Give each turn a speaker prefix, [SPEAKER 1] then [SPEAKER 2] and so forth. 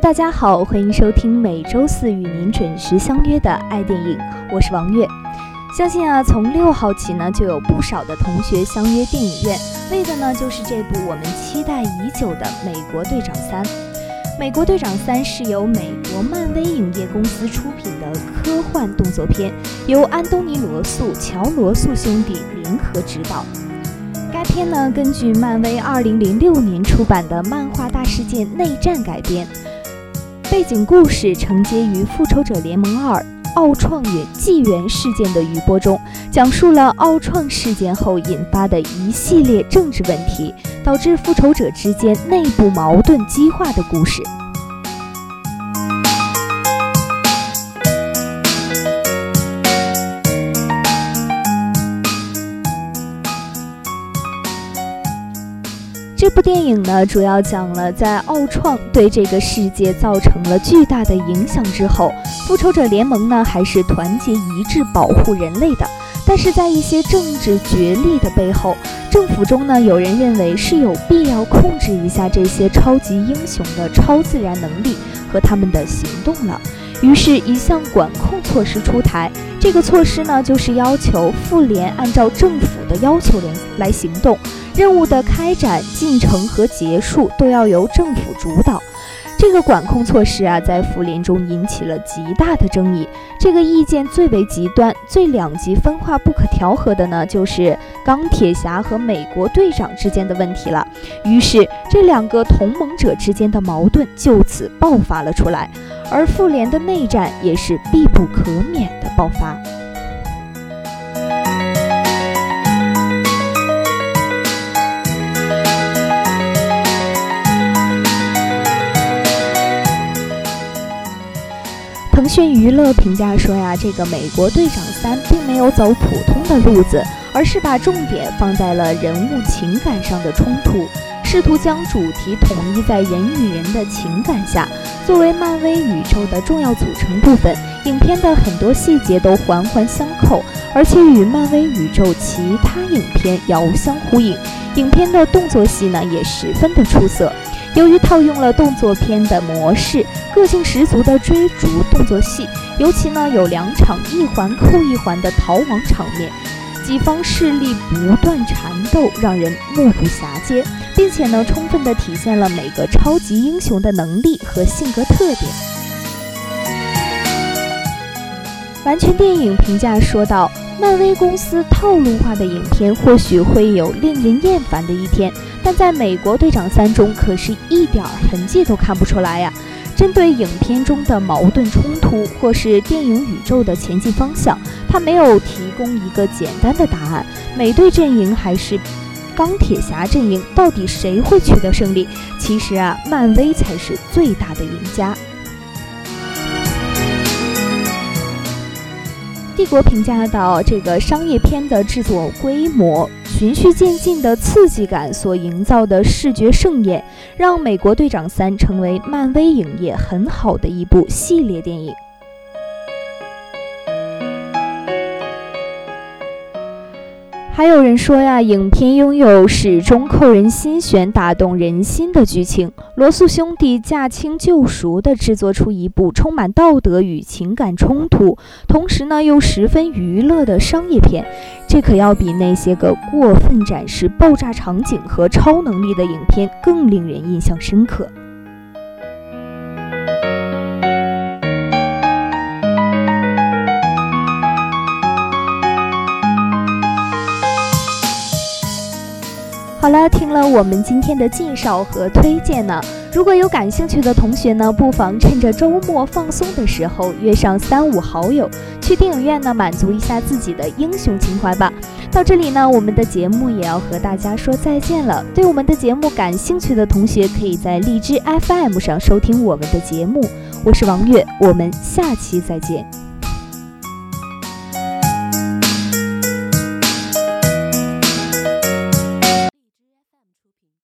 [SPEAKER 1] 大家好，欢迎收听每周四与您准时相约的爱电影，我是王悦。相信啊，从六号起呢，就有不少的同学相约电影院，为的呢就是这部我们期待已久的《美国队长三》。《美国队长三》是由美国漫威影业公司出品的科幻动作片，由安东尼·罗素、乔·罗素兄弟联合执导。该片呢，根据漫威2006年出版的漫画大事件内战改编，背景故事承接于《复仇者联盟二：奥创远纪元》事件的余波中，讲述了奥创事件后引发的一系列政治问题，导致复仇者之间内部矛盾激化的故事。这部电影呢，主要讲了在奥创对这个世界造成了巨大的影响之后，复仇者联盟呢还是团结一致保护人类的。但是在一些政治角力的背后，政府中呢有人认为是有必要控制一下这些超级英雄的超自然能力和他们的行动了。于是，一项管控措施出台。这个措施呢，就是要求妇联按照政府的要求来来行动。任务的开展进程和结束都要由政府主导。这个管控措施啊，在妇联中引起了极大的争议。这个意见最为极端、最两极分化、不可调和的呢，就是钢铁侠和美国队长之间的问题了。于是，这两个同盟者之间的矛盾就此爆发了出来，而妇联的内战也是必不可免的爆发。腾讯娱乐评价说呀，这个《美国队长三》并没有走普通的路子，而是把重点放在了人物情感上的冲突，试图将主题统一在人与人的情感下。作为漫威宇宙的重要组成部分，影片的很多细节都环环相扣，而且与漫威宇宙其他影片遥相呼应。影片的动作戏呢，也十分的出色。由于套用了动作片的模式，个性十足的追逐动作戏，尤其呢有两场一环扣一环的逃亡场面，几方势力不断缠斗，让人目不暇接，并且呢充分的体现了每个超级英雄的能力和性格特点。完全电影评价说道。漫威公司套路化的影片或许会有令人厌烦的一天，但在美国队长三中可是一点痕迹都看不出来呀。针对影片中的矛盾冲突或是电影宇宙的前进方向，他没有提供一个简单的答案。美队阵营还是钢铁侠阵营，到底谁会取得胜利？其实啊，漫威才是最大的赢家。帝国评价到：“这个商业片的制作规模、循序渐进的刺激感所营造的视觉盛宴，让《美国队长三》成为漫威影业很好的一部系列电影。”还有人说呀，影片拥有始终扣人心弦、打动人心的剧情。罗素兄弟驾轻就熟地制作出一部充满道德与情感冲突，同时呢又十分娱乐的商业片，这可要比那些个过分展示爆炸场景和超能力的影片更令人印象深刻。好了，听了我们今天的介绍和推荐呢，如果有感兴趣的同学呢，不妨趁着周末放松的时候，约上三五好友去电影院呢，满足一下自己的英雄情怀吧。到这里呢，我们的节目也要和大家说再见了。对我们的节目感兴趣的同学，可以在荔枝 FM 上收听我们的节目。我是王月，我们下期再见。